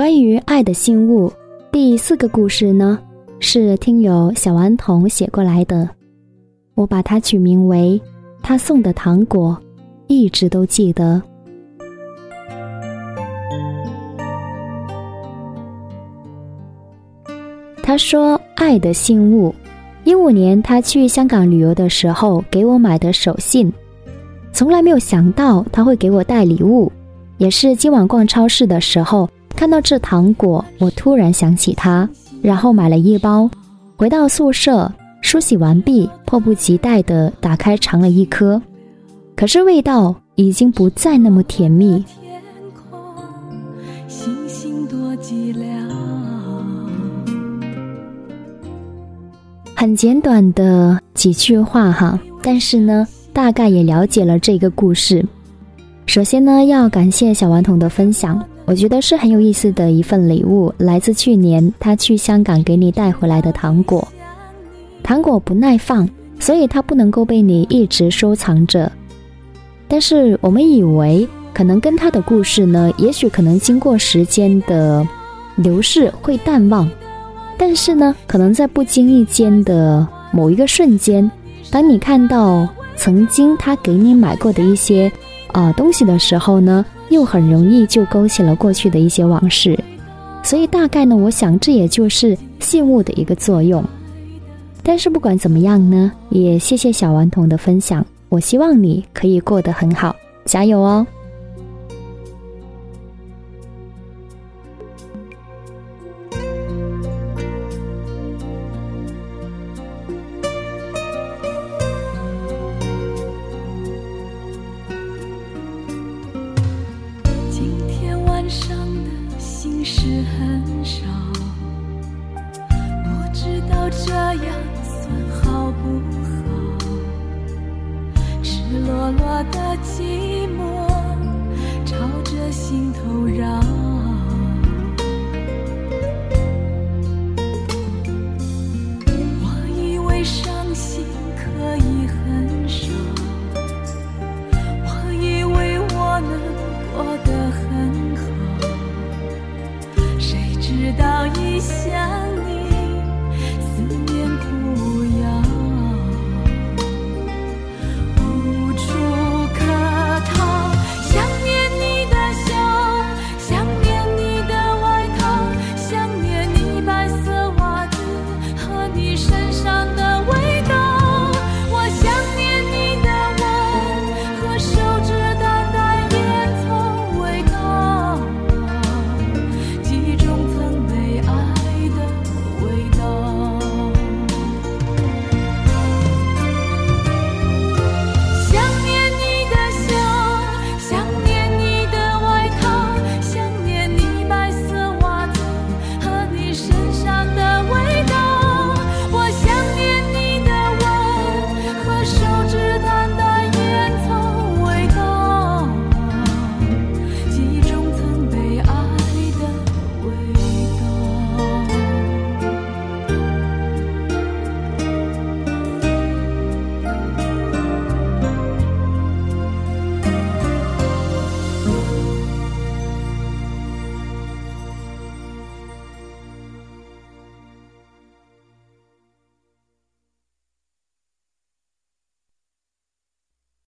关于爱的信物，第四个故事呢，是听友小顽童写过来的，我把它取名为“他送的糖果，一直都记得”。他说：“爱的信物，一五年他去香港旅游的时候给我买的手信，从来没有想到他会给我带礼物。也是今晚逛超市的时候看到这糖果，我突然想起他，然后买了一包。回到宿舍梳洗完毕，迫不及待地打开尝了一颗，可是味道已经不再那么甜蜜。”很简短的几句话哈，但是呢，大概也了解了这个故事。首先呢，要感谢小顽童的分享，我觉得是很有意思的一份礼物，来自去年他去香港给你带回来的糖果。糖果不耐放，所以它不能够被你一直收藏着。但是我们以为，可能跟他的故事呢，也许可能经过时间的流逝会淡忘。但是呢，可能在不经意间的某一个瞬间，当你看到曾经他给你买过的一些啊东西的时候呢，又很容易就勾起了过去的一些往事。所以大概呢，我想这也就是信物的一个作用。但是不管怎么样呢，也谢谢小顽童的分享。我希望你可以过得很好，加油哦！伤的心事很少不知道这样算好不好？赤裸裸的寂寞朝着心头绕。我以为